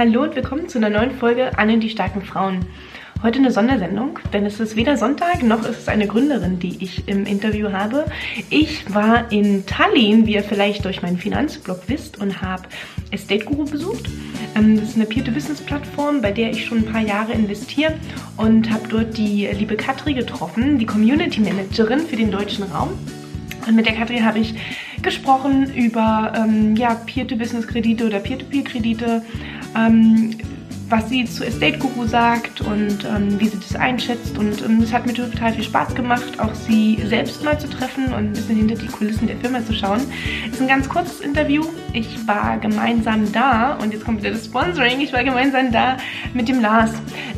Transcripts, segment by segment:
Hallo und willkommen zu einer neuen Folge Anne die starken Frauen. Heute eine Sondersendung, denn es ist weder Sonntag noch ist es eine Gründerin, die ich im Interview habe. Ich war in Tallinn, wie ihr vielleicht durch meinen Finanzblog wisst, und habe Estate Guru besucht. Ähm, das ist eine Peer-to-Business-Plattform, bei der ich schon ein paar Jahre investiere und habe dort die liebe Katri getroffen, die Community Managerin für den deutschen Raum. Und mit der Katrin habe ich gesprochen über ähm, ja, Peer-to-Business-Kredite oder Peer-to-Peer-Kredite, was sie zu Estate Guru sagt und ähm, wie sie das einschätzt. Und ähm, es hat mir total viel Spaß gemacht, auch sie selbst mal zu treffen und ein bisschen hinter die Kulissen der Firma zu schauen. Es ist ein ganz kurzes Interview. Ich war gemeinsam da und jetzt kommt wieder das Sponsoring. Ich war gemeinsam da mit dem Lars.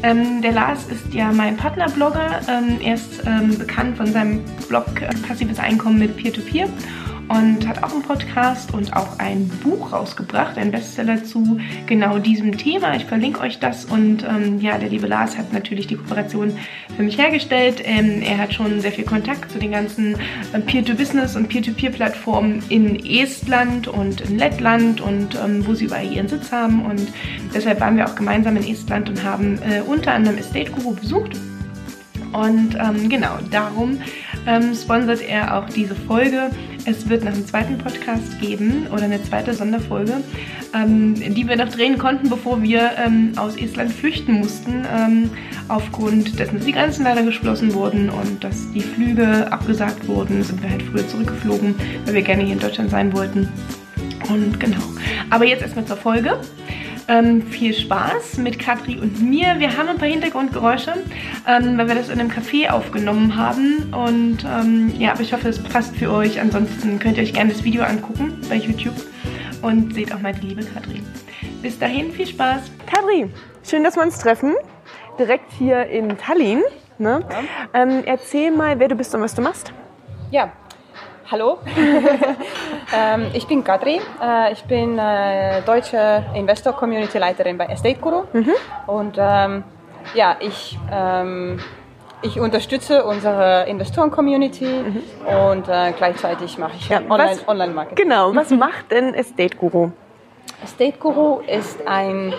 Ähm, der Lars ist ja mein Partnerblogger. Ähm, er ist ähm, bekannt von seinem Blog äh, Passives Einkommen mit Peer-to-Peer. peer to peer und hat auch einen Podcast und auch ein Buch rausgebracht, ein Bestseller zu genau diesem Thema. Ich verlinke euch das und ähm, ja, der liebe Lars hat natürlich die Kooperation für mich hergestellt. Ähm, er hat schon sehr viel Kontakt zu den ganzen äh, Peer-to-Business und Peer-to-Peer-Plattformen in Estland und in Lettland und ähm, wo sie überall ihren Sitz haben und deshalb waren wir auch gemeinsam in Estland und haben äh, unter anderem Estate Guru besucht. Und ähm, genau, darum ähm, sponsert er auch diese Folge. Es wird noch einen zweiten Podcast geben oder eine zweite Sonderfolge, ähm, die wir noch drehen konnten, bevor wir ähm, aus Estland flüchten mussten, ähm, aufgrund dessen, dass die Grenzen leider geschlossen wurden und dass die Flüge abgesagt wurden, sind wir halt früher zurückgeflogen, weil wir gerne hier in Deutschland sein wollten. Und genau. Aber jetzt erstmal zur Folge. Ähm, viel Spaß mit Katri und mir. Wir haben ein paar Hintergrundgeräusche, ähm, weil wir das in einem Café aufgenommen haben. Und ähm, ja, aber ich hoffe, es passt für euch. Ansonsten könnt ihr euch gerne das Video angucken bei YouTube und seht auch meine liebe Katri. Bis dahin, viel Spaß. Katri, schön, dass wir uns treffen. Direkt hier in Tallinn. Ne? Ja. Ähm, erzähl mal, wer du bist und was du machst. Ja, Hallo, ähm, ich bin Kadri. Äh, ich bin äh, deutsche Investor Community Leiterin bei Estate Guru. Mhm. Und ähm, ja, ich, ähm, ich unterstütze unsere Investoren-Community mhm. und äh, gleichzeitig mache ich ja, Online-Marketing. Online genau, was macht denn Estate Guru? Estate Guru ist ein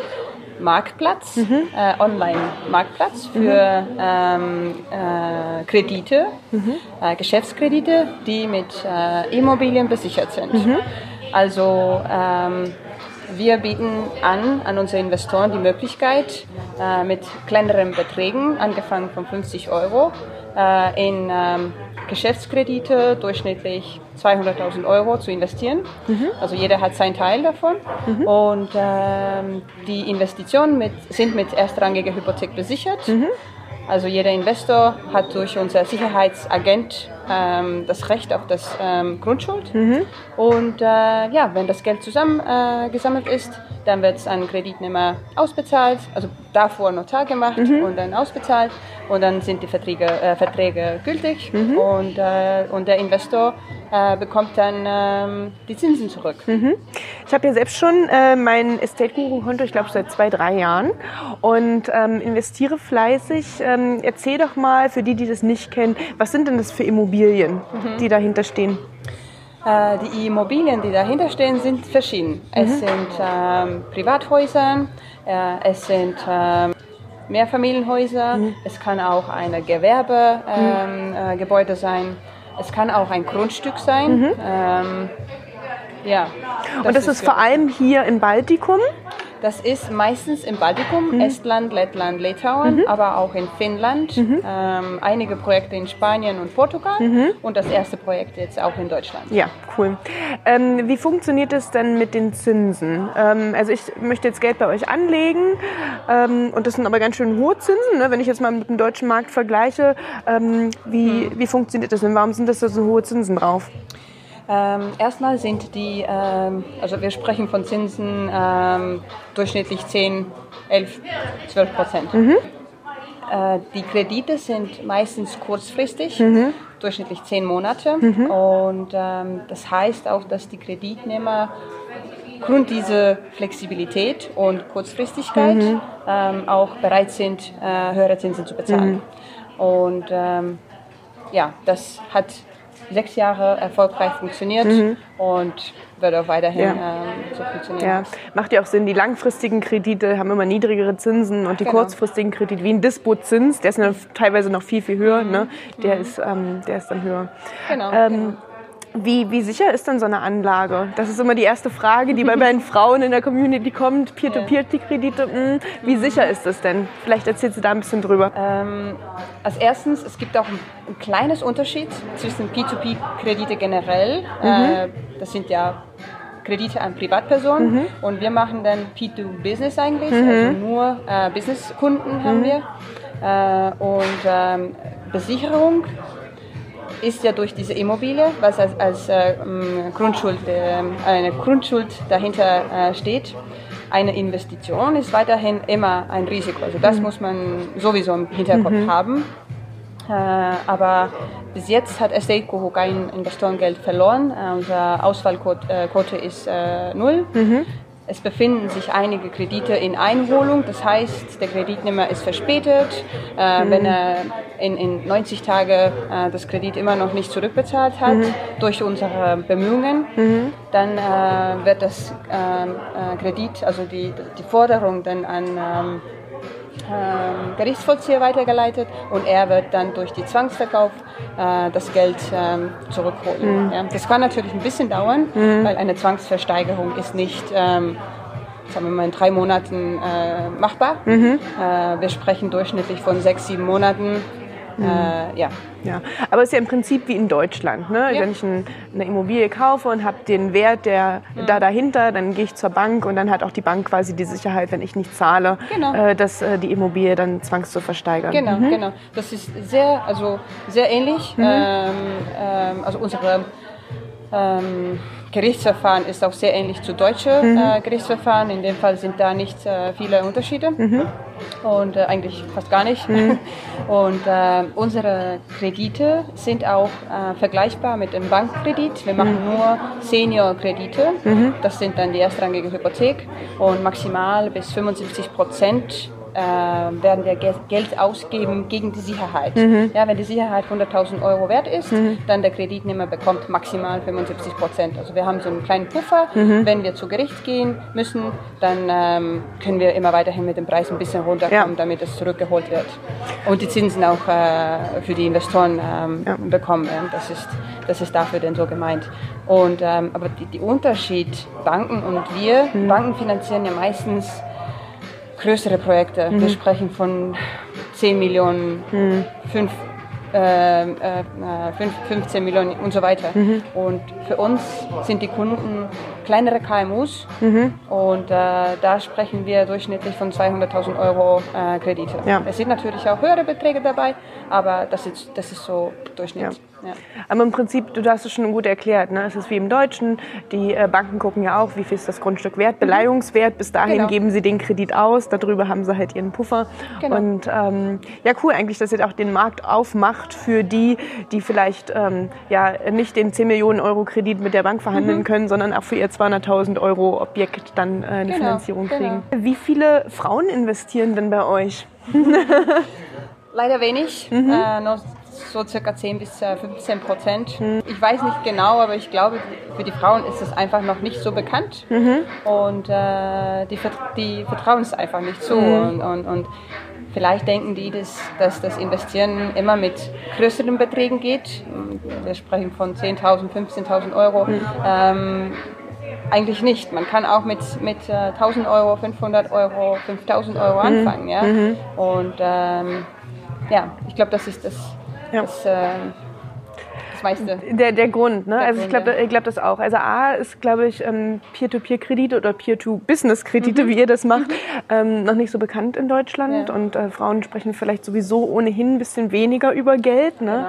Marktplatz, mhm. äh, Online-Marktplatz für mhm. ähm, äh, Kredite, mhm. äh, Geschäftskredite, die mit äh, Immobilien besichert sind. Mhm. Also ähm, wir bieten an, an unsere Investoren die Möglichkeit, äh, mit kleineren Beträgen, angefangen von 50 Euro, äh, in ähm, Geschäftskredite durchschnittlich 200.000 Euro zu investieren. Mhm. Also jeder hat seinen Teil davon. Mhm. Und ähm, die Investitionen mit, sind mit erstrangiger Hypothek besichert. Mhm. Also jeder Investor hat durch unser Sicherheitsagent ähm, das Recht auf das ähm, Grundschuld. Mhm. Und äh, ja, wenn das Geld zusammengesammelt äh, ist, dann wird es an Kreditnehmer ausbezahlt, also davor Notar gemacht mhm. und dann ausbezahlt und dann sind die Verträge, äh, Verträge gültig mhm. und, äh, und der Investor äh, bekommt dann ähm, die Zinsen zurück. Mhm. Ich habe ja selbst schon äh, mein Estate Guru Konto, ich glaube seit zwei, drei Jahren und ähm, investiere fleißig. Ähm, erzähl doch mal für die, die das nicht kennen, was sind denn das für Immobilien, mhm. die dahinter stehen? Äh, die Immobilien, die dahinter stehen, sind verschieden. Es mhm. sind ähm, Privathäuser, äh, es sind ähm, Mehrfamilienhäuser, mhm. es kann auch ein Gewerbegebäude ähm, äh, sein, es kann auch ein Grundstück sein. Mhm. Ähm, ja. Das Und das ist, ist vor allem hier im Baltikum? Das ist meistens im Baltikum, mhm. Estland, Lettland, Litauen, mhm. aber auch in Finnland, mhm. ähm, einige Projekte in Spanien und Portugal mhm. und das erste Projekt jetzt auch in Deutschland. Ja, cool. Ähm, wie funktioniert es denn mit den Zinsen? Ähm, also ich möchte jetzt Geld bei euch anlegen ähm, und das sind aber ganz schön hohe Zinsen, ne? wenn ich jetzt mal mit dem deutschen Markt vergleiche. Ähm, wie, mhm. wie funktioniert das denn? Warum sind das da so hohe Zinsen drauf? Ähm, erstmal sind die, ähm, also wir sprechen von Zinsen ähm, durchschnittlich 10, 11, 12 Prozent. Mhm. Äh, die Kredite sind meistens kurzfristig, mhm. durchschnittlich 10 Monate. Mhm. Und ähm, das heißt auch, dass die Kreditnehmer aufgrund dieser Flexibilität und Kurzfristigkeit mhm. ähm, auch bereit sind, äh, höhere Zinsen zu bezahlen. Mhm. Und ähm, ja, das hat sechs Jahre erfolgreich funktioniert mhm. und wird auch weiterhin ja. ähm, so funktionieren. Ja. Macht ja auch Sinn, die langfristigen Kredite haben immer niedrigere Zinsen und die genau. kurzfristigen Kredite, wie ein Dispo-Zins, der ist teilweise noch viel, viel höher, mhm. ne? der, mhm. ist, ähm, der ist dann höher. Genau, ähm, genau. Wie, wie sicher ist denn so eine Anlage? Das ist immer die erste Frage, die bei meinen Frauen in der Community kommt. Peer-to-Peer-Kredite, hm, wie sicher ist das denn? Vielleicht erzählst du da ein bisschen drüber. Ähm, als erstens, es gibt auch ein, ein kleines Unterschied zwischen Peer-to-Peer-Kredite generell. Mhm. Äh, das sind ja Kredite an Privatpersonen mhm. und wir machen dann P2Business eigentlich, mhm. also nur äh, Businesskunden haben mhm. wir. Äh, und ähm, Besicherung ist ja durch diese Immobilie, was als, als äh, Grundschuld, äh, eine Grundschuld dahinter äh, steht, eine Investition ist weiterhin immer ein Risiko. Also das mhm. muss man sowieso im Hinterkopf mhm. haben. Äh, aber bis jetzt hat Estate Coho kein Investorengeld verloren. Äh, unsere Ausfallquote ist äh, null. Mhm. Es befinden sich einige Kredite in Einholung, das heißt, der Kreditnehmer ist verspätet. Äh, mhm. Wenn er in, in 90 Tagen äh, das Kredit immer noch nicht zurückbezahlt hat mhm. durch unsere Bemühungen, mhm. dann äh, wird das ähm, äh, Kredit, also die, die Forderung dann an ähm, Gerichtsvollzieher weitergeleitet und er wird dann durch die Zwangsverkauf äh, das Geld ähm, zurückholen. Mhm. Ja, das kann natürlich ein bisschen dauern, mhm. weil eine Zwangsversteigerung ist nicht ähm, sagen wir mal in drei Monaten äh, machbar. Mhm. Äh, wir sprechen durchschnittlich von sechs, sieben Monaten Mhm. Äh, ja. ja. Aber es ist ja im Prinzip wie in Deutschland. Ne? Ja. Wenn ich ein, eine Immobilie kaufe und habe den Wert der mhm. da dahinter, dann gehe ich zur Bank und dann hat auch die Bank quasi die Sicherheit, wenn ich nicht zahle, genau. äh, dass äh, die Immobilie dann zwangs zu versteigern. Genau, mhm. genau. Das ist sehr, also sehr ähnlich. Mhm. Ähm, ähm, also unsere ähm, Gerichtsverfahren ist auch sehr ähnlich zu deutschen mhm. äh, Gerichtsverfahren. In dem Fall sind da nicht äh, viele Unterschiede mhm. und äh, eigentlich fast gar nicht. Mhm. Und äh, unsere Kredite sind auch äh, vergleichbar mit dem Bankkredit. Wir machen mhm. nur Senior-Kredite. Mhm. Das sind dann die erstrangige Hypothek und maximal bis 75 Prozent äh, werden wir Geld ausgeben gegen die Sicherheit. Mhm. Ja, wenn die Sicherheit 100.000 Euro wert ist, mhm. dann der Kreditnehmer bekommt maximal 75 Prozent. Also wir haben so einen kleinen Puffer. Mhm. Wenn wir zu Gericht gehen müssen, dann ähm, können wir immer weiterhin mit dem Preis ein bisschen runterkommen, ja. damit es zurückgeholt wird. Und die Zinsen auch äh, für die Investoren ähm, ja. bekommen. Ja. Das, ist, das ist dafür denn so gemeint. Und, ähm, aber die Unterschied Banken und wir, mhm. Banken finanzieren ja meistens größere Projekte. Mhm. Wir sprechen von 10 Millionen, mhm. 5, äh, äh, 15 Millionen und so weiter. Mhm. Und für uns sind die Kunden kleinere KMUs mhm. und äh, da sprechen wir durchschnittlich von 200.000 Euro äh, Kredite. Ja. Es sind natürlich auch höhere Beträge dabei, aber das ist, das ist so Durchschnitt. Ja. Ja. Aber im Prinzip, du hast es schon gut erklärt, ne? es ist wie im Deutschen, die äh, Banken gucken ja auch, wie viel ist das Grundstück wert, mhm. Beleihungswert, bis dahin genau. geben sie den Kredit aus, darüber haben sie halt ihren Puffer. Genau. Und ähm, ja, cool eigentlich, dass ihr auch den Markt aufmacht für die, die vielleicht ähm, ja, nicht den 10 Millionen Euro Kredit mit der Bank verhandeln mhm. können, sondern auch für ihr 200.000 Euro Objekt dann äh, eine genau. Finanzierung kriegen. Genau. Wie viele Frauen investieren denn bei euch? Leider wenig, mhm. äh, nur so circa 10 bis 15 äh, Prozent. Mhm. Ich weiß nicht genau, aber ich glaube, für die Frauen ist es einfach noch nicht so bekannt mhm. und äh, die, die vertrauen es einfach nicht so. Mhm. Und, und, und, vielleicht denken die, dass, dass, das Investieren immer mit größeren Beträgen geht. Wir sprechen von 10.000, 15.000 Euro. Mhm. Ähm, eigentlich nicht. Man kann auch mit, mit äh, 1000 Euro, 500 Euro, 5000 Euro mhm. anfangen. Ja? Mhm. Und ähm, ja, ich glaube, das ist das, ja. das äh, meiste. Der, der Grund, ne? Der also ich glaube ich glaub das auch. Also A ist, glaube ich, ähm, Peer-to-Peer-Kredite oder Peer-to-Business-Kredite, mhm. wie ihr das macht, mhm. ähm, noch nicht so bekannt in Deutschland. Ja. Und äh, Frauen sprechen vielleicht sowieso ohnehin ein bisschen weniger über Geld. Ne?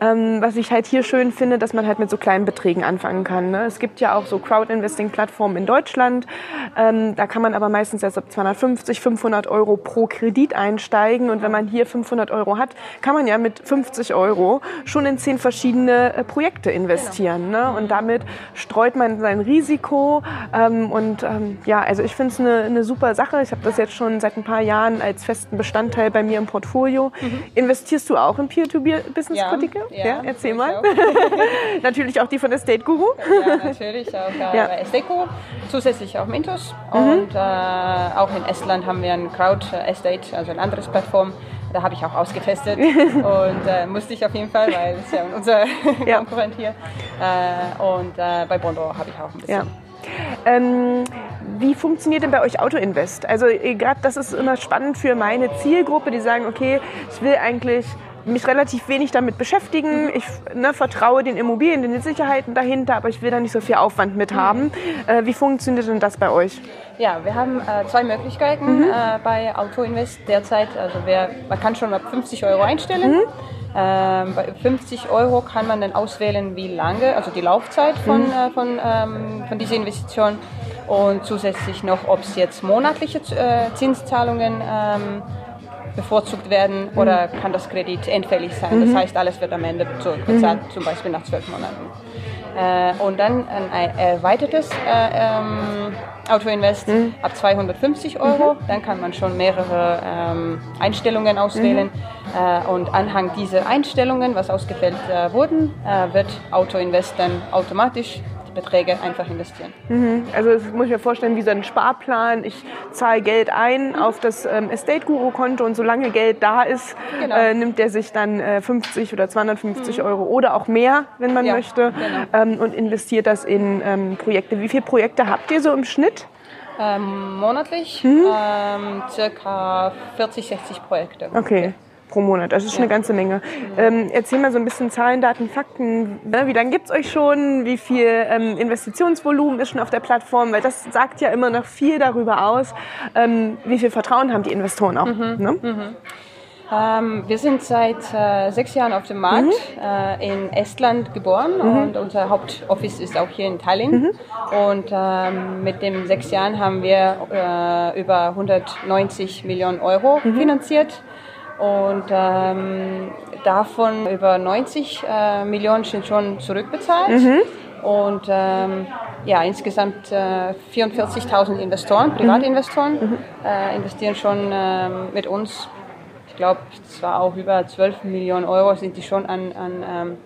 Genau. Ähm, was ich halt hier schön finde, dass man halt mit so kleinen Beträgen anfangen kann. Ne? Es gibt ja auch so Crowd-Investing-Plattformen in Deutschland. Ähm, da kann man aber meistens erst ab 250, 500 Euro pro Kredit einsteigen. Und wenn man hier 500 Euro hat, kann man ja mit 50 Euro schon in zehn verschiedene verschiedene äh, Projekte investieren. Genau. Ne? Und damit streut man sein Risiko. Ähm, und ähm, ja, also ich finde es eine, eine super Sache. Ich habe das jetzt schon seit ein paar Jahren als festen Bestandteil bei mir im Portfolio. Mhm. Investierst du auch in Peer-to-Business-Produkte? Ja, ja, erzähl mal. natürlich auch die von Estate Guru. Ja, natürlich auch äh, ja. bei Estate Guru. Zusätzlich auch Mintos. Mhm. Und äh, auch in Estland haben wir ein Crowd Estate, also eine andere Plattform da habe ich auch ausgetestet und äh, musste ich auf jeden Fall, weil es ja unser ja. Konkurrent hier. Äh, und äh, bei Bondor habe ich auch ein bisschen. Ja. Ähm, wie funktioniert denn bei euch Autoinvest? Also gerade das ist immer spannend für meine Zielgruppe, die sagen, okay, ich will eigentlich mich relativ wenig damit beschäftigen. Ich ne, vertraue den Immobilien, den Sicherheiten dahinter, aber ich will da nicht so viel Aufwand mit haben. Äh, wie funktioniert denn das bei euch? Ja, wir haben äh, zwei Möglichkeiten mhm. äh, bei Autoinvest derzeit. Also wer, man kann schon ab 50 Euro einstellen. Mhm. Ähm, bei 50 Euro kann man dann auswählen, wie lange, also die Laufzeit von, mhm. äh, von, ähm, von dieser Investition und zusätzlich noch, ob es jetzt monatliche äh, Zinszahlungen ähm, bevorzugt werden mhm. oder kann das Kredit endfällig sein. Das mhm. heißt, alles wird am Ende zurückbezahlt, mhm. zum Beispiel nach zwölf Monaten. Äh, und dann ein erweitertes äh, ähm, Autoinvest mhm. ab 250 Euro. Mhm. Dann kann man schon mehrere ähm, Einstellungen auswählen. Mhm. Äh, und anhand dieser Einstellungen, was ausgewählt äh, wurden, wird Autoinvest dann automatisch Beträge einfach investieren. Mhm. Also das muss ich mir vorstellen wie so ein Sparplan. Ich zahle Geld ein auf das ähm, Estate Guru Konto und solange Geld da ist, genau. äh, nimmt der sich dann äh, 50 oder 250 mhm. Euro oder auch mehr, wenn man ja, möchte, genau. ähm, und investiert das in ähm, Projekte. Wie viele Projekte habt ihr so im Schnitt? Ähm, monatlich mhm. circa 40, 60 Projekte. Okay pro Monat. Das ist schon ja. eine ganze Menge. Ähm, erzähl mal so ein bisschen Zahlen, Daten, Fakten. Ne? Wie lange gibt es euch schon? Wie viel ähm, Investitionsvolumen ist schon auf der Plattform? Weil das sagt ja immer noch viel darüber aus, ähm, wie viel Vertrauen haben die Investoren auch. Mhm. Ne? Mhm. Ähm, wir sind seit äh, sechs Jahren auf dem Markt, mhm. äh, in Estland geboren mhm. und unser Hauptoffice ist auch hier in Tallinn. Mhm. Und ähm, mit den sechs Jahren haben wir äh, über 190 Millionen Euro mhm. finanziert und ähm, davon über 90 äh, Millionen sind schon zurückbezahlt. Mhm. Und ähm, ja, insgesamt äh, 44.000 Investoren, mhm. Privatinvestoren, mhm. äh, investieren schon ähm, mit uns. Ich glaube, zwar auch über 12 Millionen Euro sind die schon an, an ähm,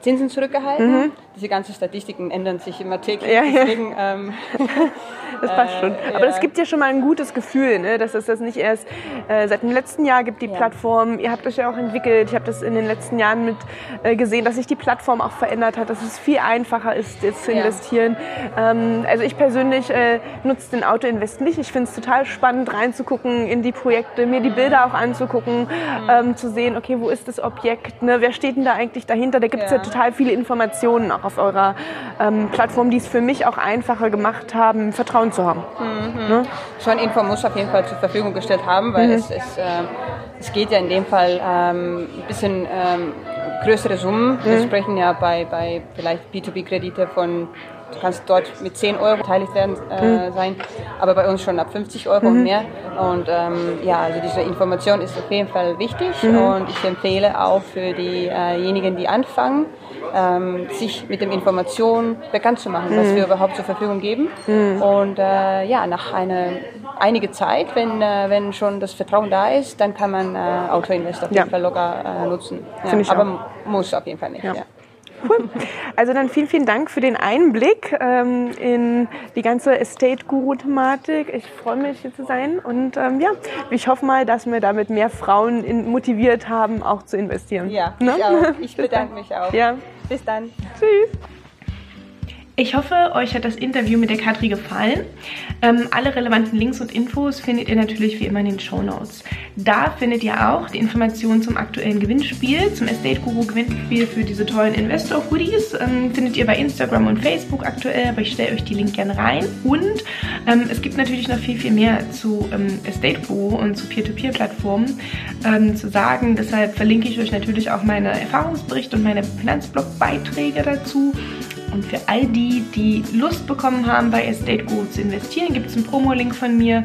Zinsen zurückgehalten. Mhm. Diese ganzen Statistiken ändern sich immer täglich. Ja, deswegen, ja. Ähm, das passt schon. Aber ja. das gibt ja schon mal ein gutes Gefühl, ne? dass es das nicht erst äh, seit dem letzten Jahr gibt, die ja. Plattform. Ihr habt euch ja auch entwickelt. Ich habe das in den letzten Jahren mit äh, gesehen, dass sich die Plattform auch verändert hat, dass es viel einfacher ist, jetzt zu investieren. Ähm, also ich persönlich äh, nutze den Autoinvest nicht. Ich finde es total spannend, reinzugucken in die Projekte, mir die Bilder auch anzugucken, mhm. ähm, zu sehen, okay, wo ist das Objekt, ne? wer steht denn da eigentlich dahinter? Da gibt es ja. ja. total viele Informationen auch auf eurer ähm, Plattform, die es für mich auch einfacher gemacht haben, Vertrauen zu haben. Mhm. Ne? Schon Info muss auf jeden Fall zur Verfügung gestellt haben, weil mhm. es, es, äh, es geht ja in dem Fall ähm, ein bisschen ähm, größere Summen. Mhm. Wir sprechen ja bei, bei vielleicht B2B-Kredite von Du kannst dort mit 10 Euro beteiligt werden äh, mhm. sein, aber bei uns schon ab 50 Euro mhm. und mehr. Und ähm, ja, also diese Information ist auf jeden Fall wichtig mhm. und ich empfehle auch für diejenigen, die anfangen, ähm, sich mit den Informationen bekannt zu machen, was mhm. wir überhaupt zur Verfügung geben. Mhm. Und äh, ja, nach einer einige Zeit, wenn, äh, wenn schon das Vertrauen da ist, dann kann man äh, Autoinvest auf jeden ja. Fall locker äh, nutzen. Ja, aber muss auf jeden Fall nicht. Ja. Cool. Also dann vielen, vielen Dank für den Einblick ähm, in die ganze Estate-Guru-Thematik. Ich freue mich, hier zu sein und ähm, ja, ich hoffe mal, dass wir damit mehr Frauen in, motiviert haben, auch zu investieren. Ja, ne? ich auch. Ich bedanke mich auch. Ja. Bis dann. Tschüss. Ich hoffe, euch hat das Interview mit der Katri gefallen. Ähm, alle relevanten Links und Infos findet ihr natürlich wie immer in den Show Notes. Da findet ihr auch die Informationen zum aktuellen Gewinnspiel, zum Estate Guru Gewinnspiel für diese tollen Investor Hoodies. Ähm, findet ihr bei Instagram und Facebook aktuell, aber ich stelle euch die Link gerne rein. Und ähm, es gibt natürlich noch viel, viel mehr zu ähm, Estate Guru und zu Peer-to-Peer-Plattformen ähm, zu sagen. Deshalb verlinke ich euch natürlich auch meine Erfahrungsberichte und meine Finanzblog-Beiträge dazu. Und für all die, die Lust bekommen haben, bei Estate Guru zu investieren, gibt es einen Promo-Link von mir.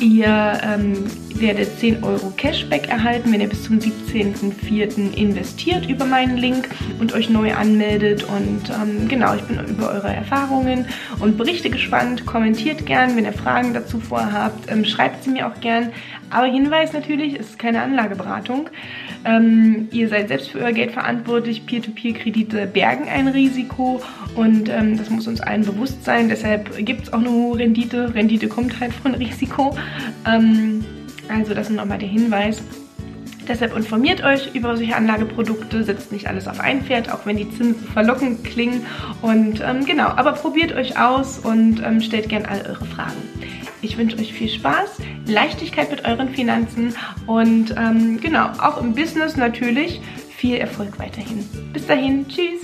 Ihr ähm, werdet 10 Euro Cashback erhalten, wenn ihr bis zum 17.04. investiert über meinen Link und euch neu anmeldet. Und ähm, genau, ich bin über eure Erfahrungen und Berichte gespannt. Kommentiert gern, wenn ihr Fragen dazu vorhabt. Ähm, schreibt sie mir auch gern. Aber Hinweis natürlich, es ist keine Anlageberatung. Ähm, ihr seid selbst für euer Geld verantwortlich. Peer-to-Peer-Kredite bergen ein Risiko und ähm, das muss uns allen bewusst sein. Deshalb gibt es auch nur Rendite. Rendite kommt halt von Risiko. Ähm, also das ist nochmal der Hinweis. Deshalb informiert euch über solche Anlageprodukte, setzt nicht alles auf ein Pferd, auch wenn die Zinsen verlockend klingen. Und ähm, genau, aber probiert euch aus und ähm, stellt gerne all eure Fragen. Ich wünsche euch viel Spaß, Leichtigkeit mit euren Finanzen und ähm, genau, auch im Business natürlich viel Erfolg weiterhin. Bis dahin, tschüss!